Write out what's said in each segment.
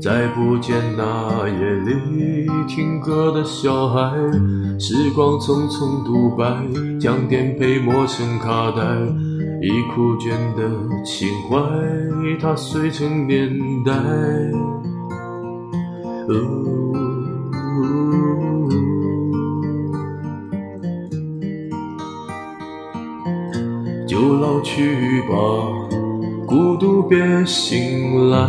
再不见那夜里听歌的小孩，时光匆匆独白，将颠沛磨成卡带，已枯卷的情怀，它碎成年代。就老去吧，孤独别醒来。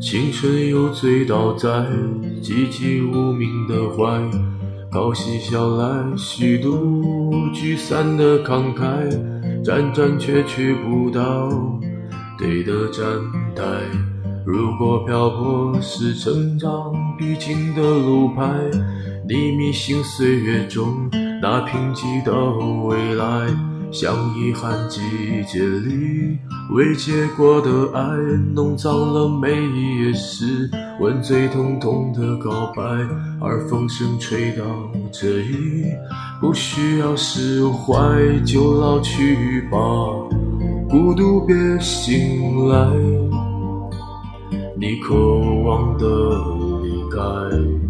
青春又醉倒在寂寂无名的怀，高兴笑来虚度，聚散的慷慨，辗转却去不到对的站台。如果漂泊是成长必经的路牌。你迷信岁月中那贫瘠的未来，像遗憾季节里未结果的爱，弄脏了每一页诗，吻最痛痛的告白。而风声吹到这里，不需要释怀，就老去吧，孤独别醒来，你渴望的离开。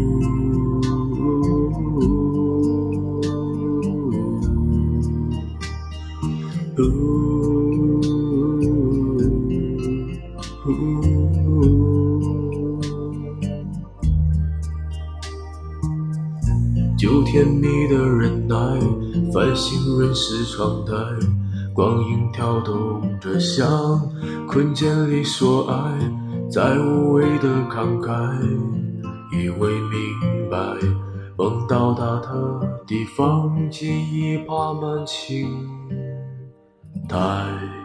就甜蜜的忍耐，繁星润湿窗台，光影跳动着，像困茧里说爱，在无谓的慷慨，以为明白，梦到达的地方，记忆爬满青苔。